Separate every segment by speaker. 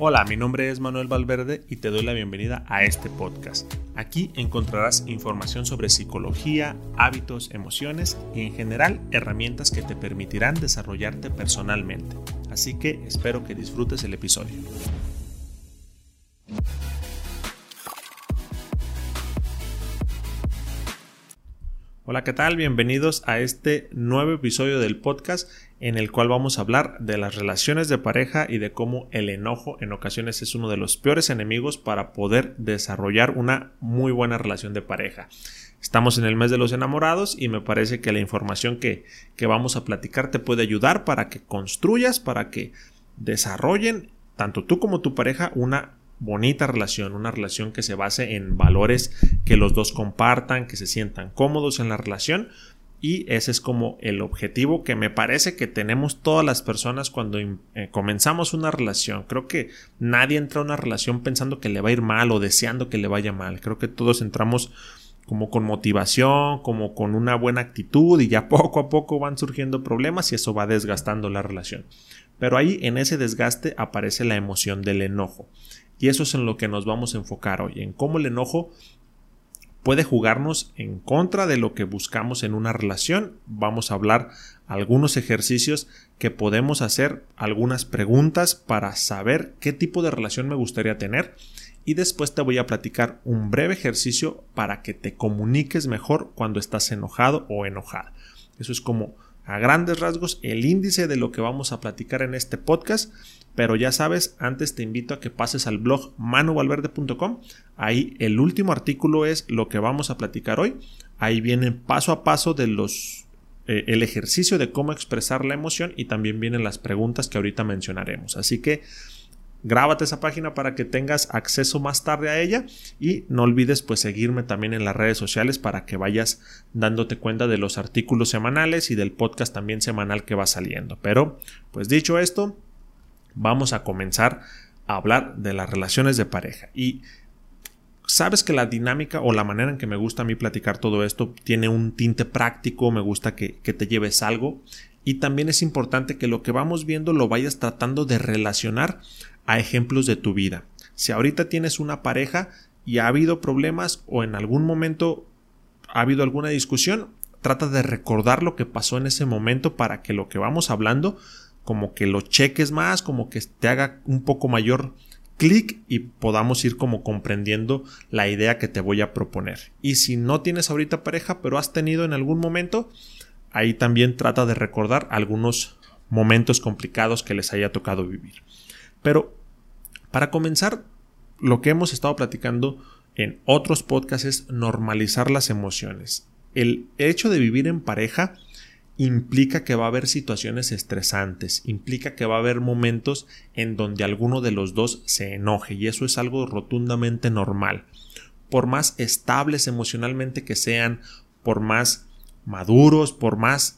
Speaker 1: Hola, mi nombre es Manuel Valverde y te doy la bienvenida a este podcast. Aquí encontrarás información sobre psicología, hábitos, emociones y en general herramientas que te permitirán desarrollarte personalmente. Así que espero que disfrutes el episodio. Hola, ¿qué tal? Bienvenidos a este nuevo episodio del podcast en el cual vamos a hablar de las relaciones de pareja y de cómo el enojo en ocasiones es uno de los peores enemigos para poder desarrollar una muy buena relación de pareja. Estamos en el mes de los enamorados y me parece que la información que, que vamos a platicar te puede ayudar para que construyas, para que desarrollen tanto tú como tu pareja una bonita relación, una relación que se base en valores que los dos compartan, que se sientan cómodos en la relación y ese es como el objetivo que me parece que tenemos todas las personas cuando eh, comenzamos una relación. Creo que nadie entra a una relación pensando que le va a ir mal o deseando que le vaya mal. Creo que todos entramos como con motivación, como con una buena actitud y ya poco a poco van surgiendo problemas y eso va desgastando la relación. Pero ahí en ese desgaste aparece la emoción del enojo. Y eso es en lo que nos vamos a enfocar hoy, en cómo el enojo puede jugarnos en contra de lo que buscamos en una relación. Vamos a hablar algunos ejercicios que podemos hacer, algunas preguntas para saber qué tipo de relación me gustaría tener y después te voy a platicar un breve ejercicio para que te comuniques mejor cuando estás enojado o enojada. Eso es como a grandes rasgos el índice de lo que vamos a platicar en este podcast. Pero ya sabes, antes te invito a que pases al blog manuvalverde.com. Ahí el último artículo es lo que vamos a platicar hoy. Ahí viene paso a paso de los eh, el ejercicio de cómo expresar la emoción y también vienen las preguntas que ahorita mencionaremos. Así que Grábate esa página para que tengas acceso más tarde a ella y no olvides pues seguirme también en las redes sociales para que vayas dándote cuenta de los artículos semanales y del podcast también semanal que va saliendo. Pero pues dicho esto, vamos a comenzar a hablar de las relaciones de pareja y sabes que la dinámica o la manera en que me gusta a mí platicar todo esto tiene un tinte práctico, me gusta que, que te lleves algo y también es importante que lo que vamos viendo lo vayas tratando de relacionar a ejemplos de tu vida. Si ahorita tienes una pareja y ha habido problemas o en algún momento ha habido alguna discusión, trata de recordar lo que pasó en ese momento para que lo que vamos hablando como que lo cheques más, como que te haga un poco mayor clic y podamos ir como comprendiendo la idea que te voy a proponer. Y si no tienes ahorita pareja, pero has tenido en algún momento, ahí también trata de recordar algunos momentos complicados que les haya tocado vivir. Pero para comenzar, lo que hemos estado platicando en otros podcasts es normalizar las emociones. El hecho de vivir en pareja implica que va a haber situaciones estresantes, implica que va a haber momentos en donde alguno de los dos se enoje y eso es algo rotundamente normal. Por más estables emocionalmente que sean, por más maduros, por más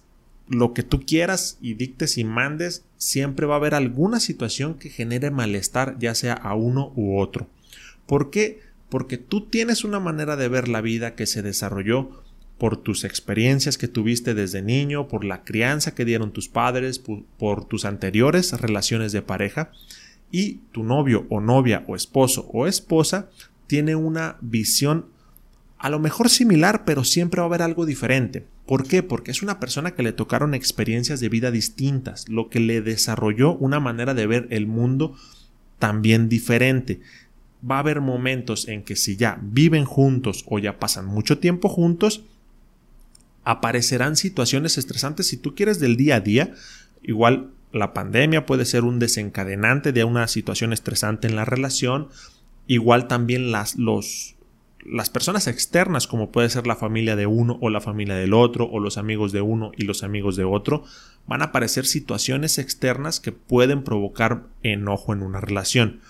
Speaker 1: lo que tú quieras y dictes y mandes, siempre va a haber alguna situación que genere malestar, ya sea a uno u otro. ¿Por qué? Porque tú tienes una manera de ver la vida que se desarrolló por tus experiencias que tuviste desde niño, por la crianza que dieron tus padres, por, por, tus anteriores relaciones de pareja, y tu novio o novia o esposo o esposa tiene una visión a lo mejor similar, pero siempre va a haber algo diferente. ¿Por qué? Porque es una persona que le tocaron experiencias de vida distintas, lo que le desarrolló una manera de ver el mundo también diferente. Va a haber momentos en que si ya viven juntos o ya pasan mucho tiempo juntos, aparecerán situaciones estresantes si tú quieres del día a día. Igual la pandemia puede ser un desencadenante de una situación estresante en la relación. Igual también las, los, las personas externas, como puede ser la familia de uno o la familia del otro, o los amigos de uno y los amigos de otro, van a aparecer situaciones externas que pueden provocar enojo en una relación.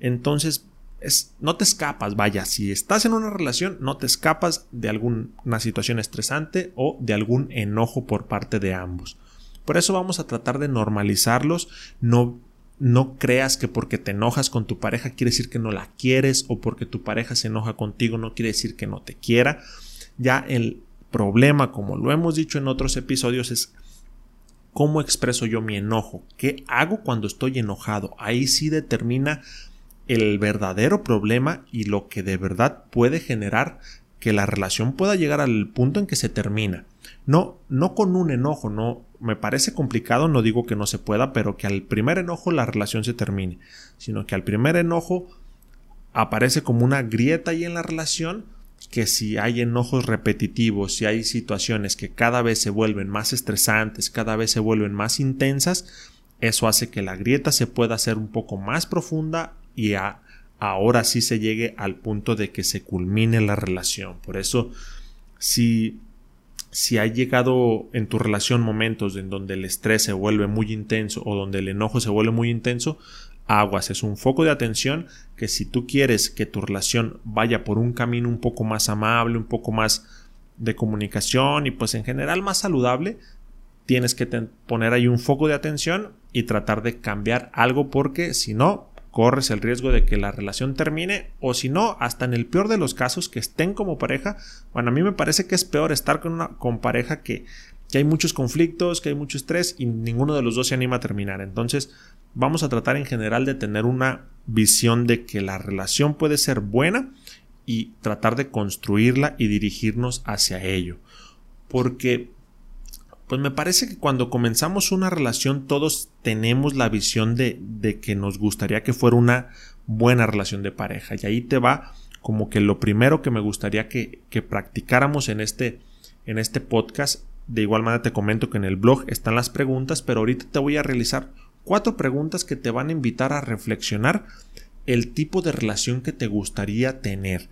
Speaker 1: Entonces, es, no te escapas, vaya, si estás en una relación, no te escapas de alguna situación estresante o de algún enojo por parte de ambos. Por eso vamos a tratar de normalizarlos, no no creas que porque te enojas con tu pareja quiere decir que no la quieres o porque tu pareja se enoja contigo no quiere decir que no te quiera. Ya el problema, como lo hemos dicho en otros episodios, es ¿Cómo expreso yo mi enojo? ¿Qué hago cuando estoy enojado? Ahí sí determina el verdadero problema y lo que de verdad puede generar que la relación pueda llegar al punto en que se termina. No, no con un enojo, no, me parece complicado, no digo que no se pueda, pero que al primer enojo la relación se termine, sino que al primer enojo aparece como una grieta ahí en la relación que si hay enojos repetitivos, si hay situaciones que cada vez se vuelven más estresantes, cada vez se vuelven más intensas, eso hace que la grieta se pueda hacer un poco más profunda y ahora sí se llegue al punto de que se culmine la relación. Por eso, si, si ha llegado en tu relación momentos en donde el estrés se vuelve muy intenso o donde el enojo se vuelve muy intenso, aguas, es un foco de atención que si tú quieres que tu relación vaya por un camino un poco más amable, un poco más de comunicación y pues en general más saludable, tienes que poner ahí un foco de atención y tratar de cambiar algo porque si no, corres el riesgo de que la relación termine o si no, hasta en el peor de los casos que estén como pareja, bueno, a mí me parece que es peor estar con una con pareja que, que hay muchos conflictos, que hay mucho estrés y ninguno de los dos se anima a terminar. Entonces, vamos a tratar en general de tener una visión de que la relación puede ser buena y tratar de construirla y dirigirnos hacia ello. Porque pues me parece que cuando comenzamos una relación todos tenemos la visión de, de, que nos gustaría que fuera una buena relación de pareja. Y ahí te va como que lo primero que me gustaría que, que practicáramos en este, en este podcast. De igual manera te comento que en el blog están las preguntas, pero ahorita te voy a realizar cuatro preguntas que te van a invitar a reflexionar el tipo de relación que te gustaría tener.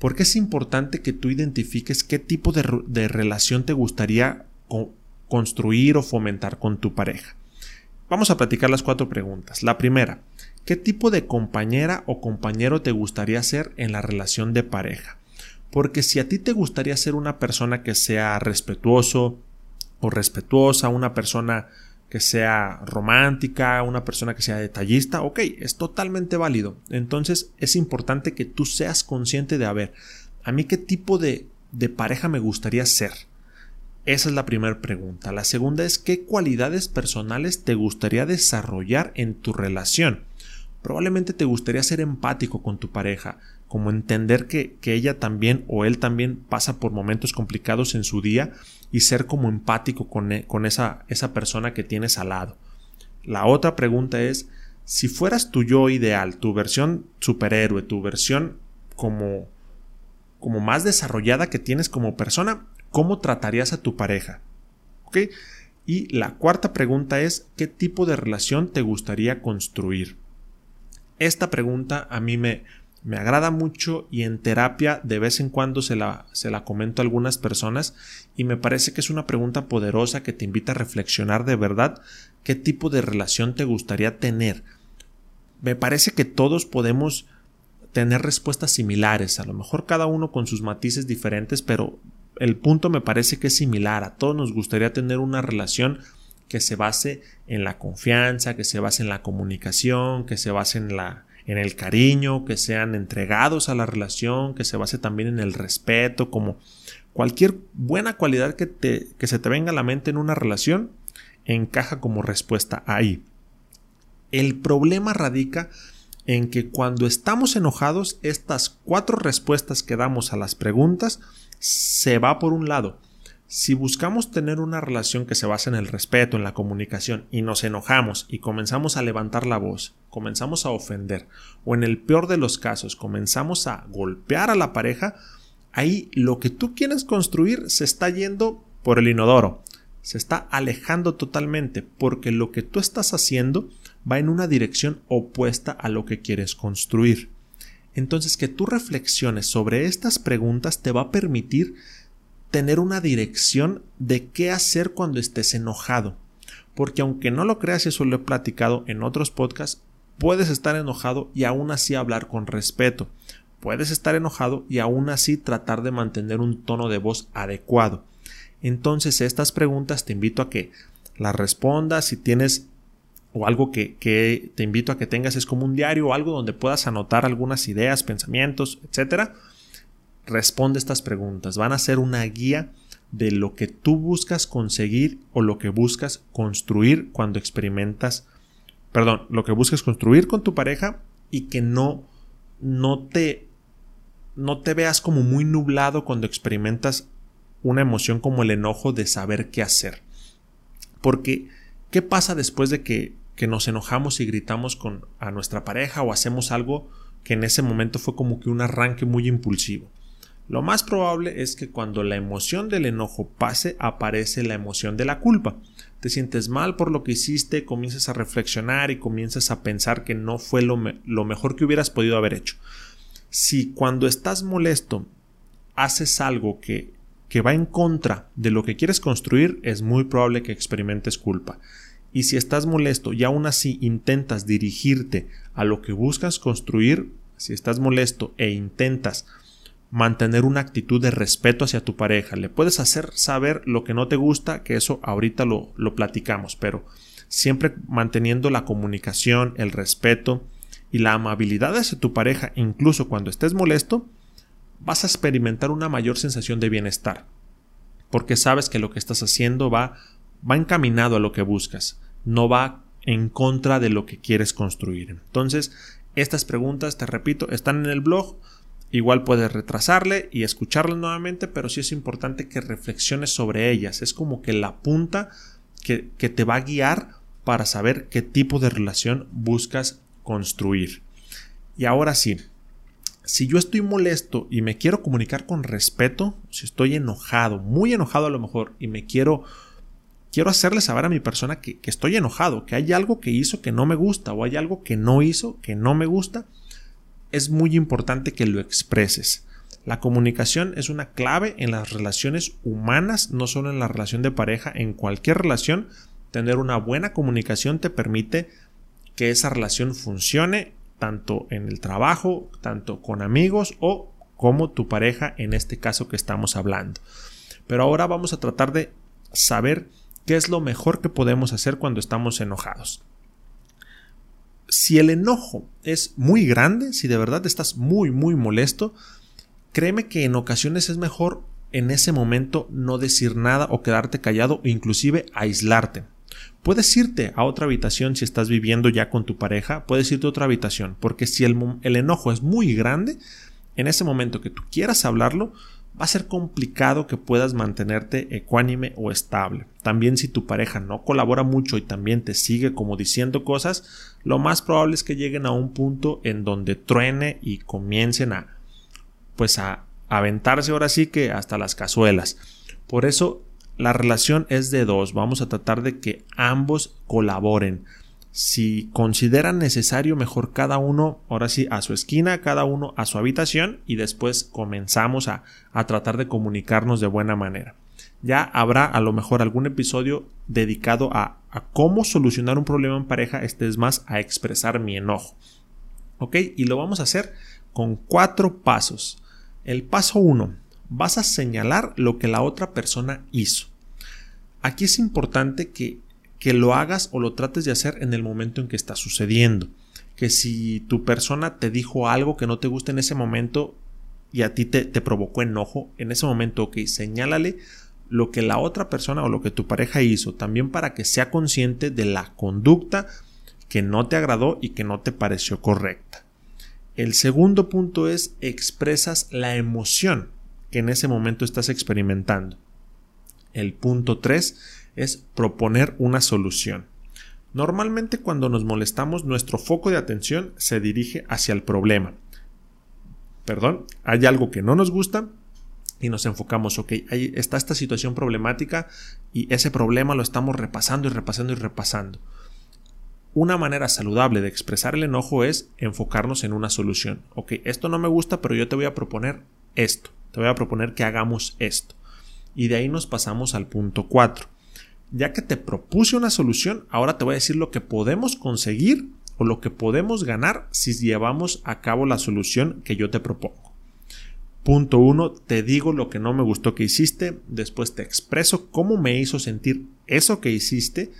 Speaker 1: Porque es importante que tú identifiques qué tipo de, de relación te gustaría construir o fomentar con tu pareja. Vamos a platicar las cuatro preguntas. La primera, ¿qué tipo de compañera o compañero te gustaría ser en la relación de pareja? Porque si a ti te gustaría ser una persona que sea respetuoso o respetuosa, una persona que sea romántica, una persona que sea detallista, ok, es totalmente válido. Entonces es importante que tú seas consciente de, a ver, a mí qué tipo de, de pareja me gustaría ser. Esa es la primera pregunta. La segunda es qué cualidades personales te gustaría desarrollar en tu relación. Probablemente te gustaría ser empático con tu pareja, como entender que, que, ella también o él también pasa por momentos complicados en su día y ser como empático con, e, con esa, esa persona que tienes al lado. La otra pregunta es, si fueras tu yo ideal, tu versión superhéroe, tu versión como, como más desarrollada que tienes como persona, ¿cómo tratarías a tu pareja? ¿Ok? Y la cuarta pregunta es, ¿qué tipo de relación te gustaría construir? Esta pregunta a mí me, me agrada mucho y en terapia de vez en cuando se la, se la comento a algunas personas y me parece que es una pregunta poderosa que te invita a reflexionar de verdad qué tipo de relación te gustaría tener. Me parece que todos podemos tener respuestas similares, a lo mejor cada uno con sus matices diferentes, pero el punto me parece que es similar. A todos nos gustaría tener una relación que se base en la confianza, que se base en la comunicación, que se base en la en el cariño, que sean entregados a la relación, que se base también en el respeto, como cualquier buena cualidad que, te, que se te venga a la mente en una relación, encaja como respuesta ahí. El problema radica en que cuando estamos enojados, estas cuatro respuestas que damos a las preguntas se va por un lado. Si buscamos tener una relación que se basa en el respeto, en la comunicación, y nos enojamos y comenzamos a levantar la voz, comenzamos a ofender, o en el peor de los casos comenzamos a golpear a la pareja, ahí lo que tú quieres construir se está yendo por el inodoro, se está alejando totalmente, porque lo que tú estás haciendo va en una dirección opuesta a lo que quieres construir. Entonces que tú reflexiones sobre estas preguntas te va a permitir tener una dirección de qué hacer cuando estés enojado. Porque aunque no lo creas, eso lo he platicado en otros podcasts, puedes estar enojado y aún así hablar con respeto. Puedes estar enojado y aún así tratar de mantener un tono de voz adecuado. Entonces estas preguntas te invito a que las respondas si tienes o algo que, que, te invito a que tengas es como un diario o algo donde puedas anotar algunas ideas, pensamientos, etcétera responde estas preguntas. Van a ser una guía de lo que tú buscas conseguir o lo que buscas construir cuando experimentas, perdón, lo que buscas construir con tu pareja y que no, no te, no te veas como muy nublado cuando experimentas una emoción como el enojo de saber qué hacer. Porque, ¿qué pasa después de que, que nos enojamos y gritamos con a nuestra pareja o hacemos algo que en ese momento fue como que un arranque muy impulsivo? Lo más probable es que cuando la emoción del enojo pase aparece la emoción de la culpa. Te sientes mal por lo que hiciste, comienzas a reflexionar y comienzas a pensar que no fue lo, lo mejor que hubieras podido haber hecho. Si cuando estás molesto haces algo que, que va en contra de lo que quieres construir, es muy probable que experimentes culpa. Y si estás molesto y aún así intentas dirigirte a lo que buscas construir, si estás molesto e intentas mantener una actitud de respeto hacia tu pareja. Le puedes hacer saber lo que no te gusta, que eso ahorita lo, lo platicamos, pero siempre manteniendo la comunicación, el respeto y la amabilidad hacia tu pareja, incluso cuando estés molesto, vas a experimentar una mayor sensación de bienestar, porque sabes que lo que estás haciendo va, va encaminado a lo que buscas, no va en contra de lo que quieres construir. Entonces, estas preguntas, te repito, están en el blog. Igual puedes retrasarle y escucharlo nuevamente, pero sí es importante que reflexiones sobre ellas. Es como que la punta que, que te va a guiar para saber qué tipo de relación buscas construir. Y ahora sí, si yo estoy molesto y me quiero comunicar con respeto, si estoy enojado, muy enojado a lo mejor, y me quiero, quiero hacerle saber a mi persona que, que, estoy enojado, que hay algo que hizo que no me gusta o hay algo que no hizo que no me gusta, es muy importante que lo expreses. La comunicación es una clave en las relaciones humanas, no solo en la relación de pareja, en cualquier relación. Tener una buena comunicación te permite que esa relación funcione tanto en el trabajo, tanto con amigos o como tu pareja en este caso que estamos hablando. Pero ahora vamos a tratar de saber qué es lo mejor que podemos hacer cuando estamos enojados si el enojo es muy grande, si de verdad estás muy, muy molesto, créeme que en ocasiones es mejor en ese momento no decir nada o quedarte callado o inclusive aislarte. Puedes irte a otra habitación si estás viviendo ya con tu pareja, puedes irte a otra habitación, porque si el, el enojo es muy grande, en ese momento que tú quieras hablarlo, va a ser complicado que puedas mantenerte ecuánime o estable. También si tu pareja no colabora mucho y también te sigue como diciendo cosas, lo más probable es que lleguen a un punto en donde truene y comiencen a pues a aventarse ahora sí que hasta las cazuelas. Por eso la relación es de dos, vamos a tratar de que ambos colaboren si consideran necesario, mejor cada uno, ahora sí, a su esquina, cada uno a su habitación y después comenzamos a, a tratar de comunicarnos de buena manera. Ya habrá a lo mejor algún episodio dedicado a, a cómo solucionar un problema en pareja, este es más a expresar mi enojo. ¿Ok? Y lo vamos a hacer con cuatro pasos. El paso uno, vas a señalar lo que la otra persona hizo. Aquí es importante que que lo hagas o lo trates de hacer en el momento en que está sucediendo. Que si tu persona te dijo algo que no te gusta en ese momento y a ti te, te provocó enojo, en ese momento, ok, señálale lo que la otra persona o lo que tu pareja hizo, también para que sea consciente de la conducta que no te agradó y que no te pareció correcta. El segundo punto es expresas la emoción que en ese momento estás experimentando. El punto 3 es proponer una solución. Normalmente cuando nos molestamos nuestro foco de atención se dirige hacia el problema. Perdón, hay algo que no nos gusta y nos enfocamos, ok, ahí está esta situación problemática y ese problema lo estamos repasando y repasando y repasando. Una manera saludable de expresar el enojo es enfocarnos en una solución. Ok, esto no me gusta, pero yo te voy a proponer esto. Te voy a proponer que hagamos esto. Y de ahí nos pasamos al punto 4 ya que te propuse una solución, ahora te voy a decir lo que podemos conseguir o lo que podemos ganar si llevamos a cabo la solución que yo te propongo. Punto 1. Te digo lo que no me gustó que hiciste, después te expreso cómo me hizo sentir eso que hiciste,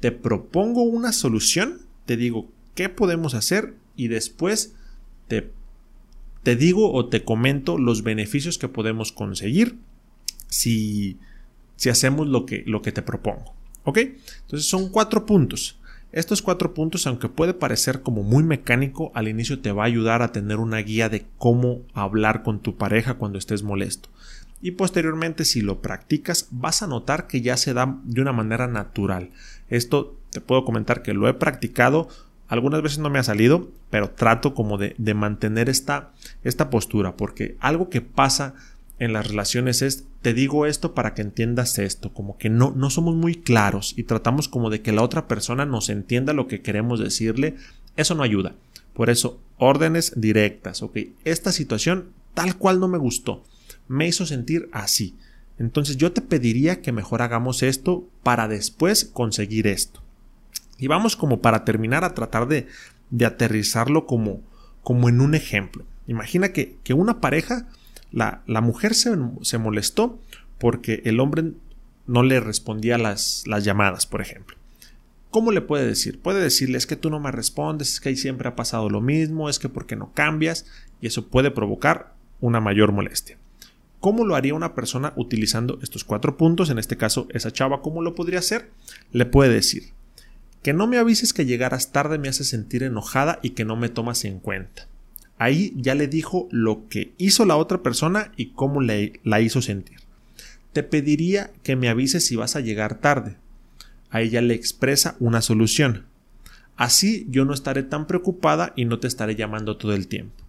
Speaker 1: te propongo una solución, te digo qué podemos hacer y después te, te digo o te comento los beneficios que podemos conseguir si, si hacemos lo que, lo que te propongo. ¿Ok? Entonces son cuatro puntos. Estos cuatro puntos, aunque puede parecer como muy mecánico, al inicio te va a ayudar a tener una guía de cómo hablar con tu pareja cuando estés molesto. Y posteriormente, si lo practicas, vas a notar que ya se da de una manera natural. Esto te puedo comentar que lo he practicado. Algunas veces no me ha salido, pero trato como de, de mantener esta, esta postura, porque algo que pasa en las relaciones es te digo esto para que entiendas esto, como que no, no somos muy claros y tratamos como de que la otra persona nos entienda lo que queremos decirle, eso no ayuda. Por eso, órdenes directas, ok, esta situación tal cual no me gustó, me hizo sentir así. Entonces yo te pediría que mejor hagamos esto para después conseguir esto. Y vamos como para terminar a tratar de, de aterrizarlo como, como en un ejemplo. Imagina que, que una pareja la, mujer se, molestó porque el hombre no le respondía las, las llamadas, por ejemplo. ¿Cómo le puede decir? Puede decirle es que tú no me respondes, es que ahí siempre ha pasado lo mismo, es que porque no cambias y eso puede provocar una mayor molestia. ¿Cómo lo haría una persona utilizando estos cuatro puntos? En este caso, esa chava, ¿cómo lo podría hacer? Le puede decir que no me avises que llegaras tarde me hace sentir enojada y que no me tomas en cuenta. Ahí ya le dijo lo que hizo la otra persona y cómo le, la hizo sentir. Te pediría que me avises si vas a llegar tarde. A ella le expresa una solución. Así yo no estaré tan preocupada y no te estaré llamando todo el tiempo.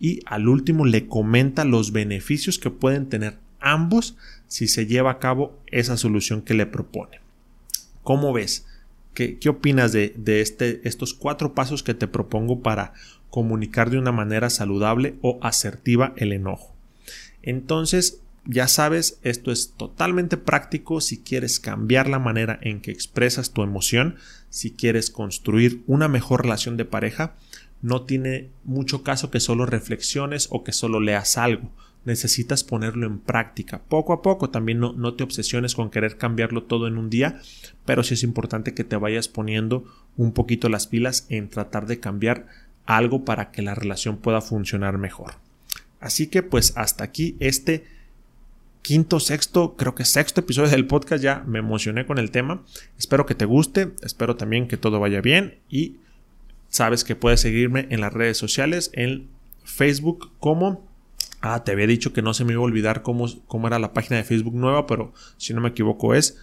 Speaker 1: Y al último le comenta los beneficios que pueden tener ambos si se lleva a cabo esa solución que le propone. ¿Cómo ves? ¿Qué, opinas de, de este, estos cuatro pasos que te propongo para comunicar de una manera saludable o asertiva el enojo. Entonces, ya sabes, esto es totalmente práctico si quieres cambiar la manera en que expresas tu emoción, si quieres construir una mejor relación de pareja, no tiene mucho caso que solo reflexiones o que solo leas algo. Necesitas ponerlo en práctica poco a poco. También no, no te obsesiones con querer cambiarlo todo en un día, pero sí es importante que te vayas poniendo un poquito las pilas en tratar de cambiar algo para que la relación pueda funcionar mejor. Así que pues hasta aquí este quinto, sexto, creo que sexto episodio del podcast. Ya me emocioné con el tema. Espero que te guste, espero también que todo vaya bien y sabes que puedes seguirme en las redes sociales, en Facebook como... Ah, te había dicho que no se me iba a olvidar cómo, cómo era la página de Facebook nueva, pero si no me equivoco es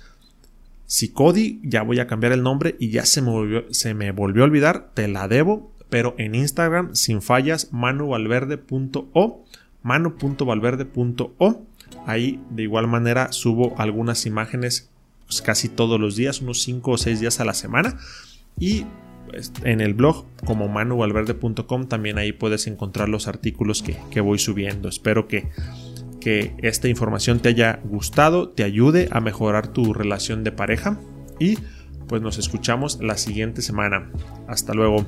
Speaker 1: Cody. Ya voy a cambiar el nombre y ya se me volvió, a olvidar. Te la debo pero en Instagram sin fallas manuvalverde.o manu.valverde.o ahí de igual manera subo algunas imágenes pues, casi todos los días unos 5 o 6 días a la semana y en el blog como manuvalverde.com también ahí puedes encontrar los artículos que, que voy subiendo. Espero que, que esta información te haya gustado, te ayude a mejorar tu relación de pareja y pues nos escuchamos la siguiente semana. Hasta luego.